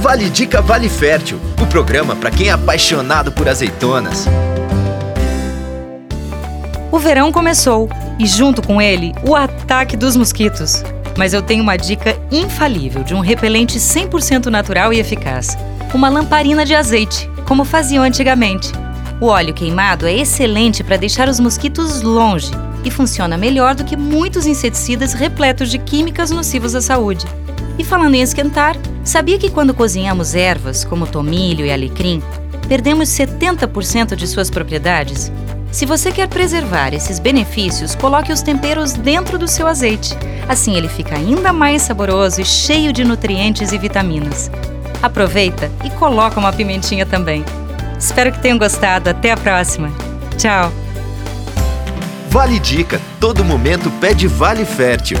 Vale Dica Vale Fértil, o programa para quem é apaixonado por azeitonas. O verão começou e, junto com ele, o ataque dos mosquitos. Mas eu tenho uma dica infalível de um repelente 100% natural e eficaz: uma lamparina de azeite, como faziam antigamente. O óleo queimado é excelente para deixar os mosquitos longe e funciona melhor do que muitos inseticidas repletos de químicas nocivas à saúde. E falando em esquentar, sabia que quando cozinhamos ervas, como tomilho e alecrim, perdemos 70% de suas propriedades? Se você quer preservar esses benefícios, coloque os temperos dentro do seu azeite. Assim ele fica ainda mais saboroso e cheio de nutrientes e vitaminas. Aproveita e coloca uma pimentinha também. Espero que tenham gostado. Até a próxima. Tchau! Vale Dica. Todo momento pede Vale Fértil.